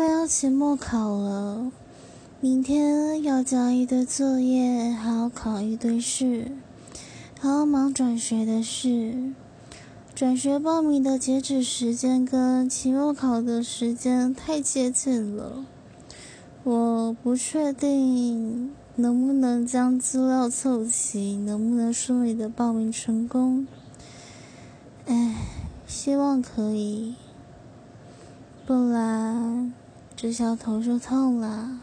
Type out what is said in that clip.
快要期末考了，明天要交一堆作业，还要考一堆试，还要忙转学的事。转学报名的截止时间跟期末考的时间太接近了，我不确定能不能将资料凑齐，能不能顺利的报名成功。唉，希望可以，不然这下头就痛了。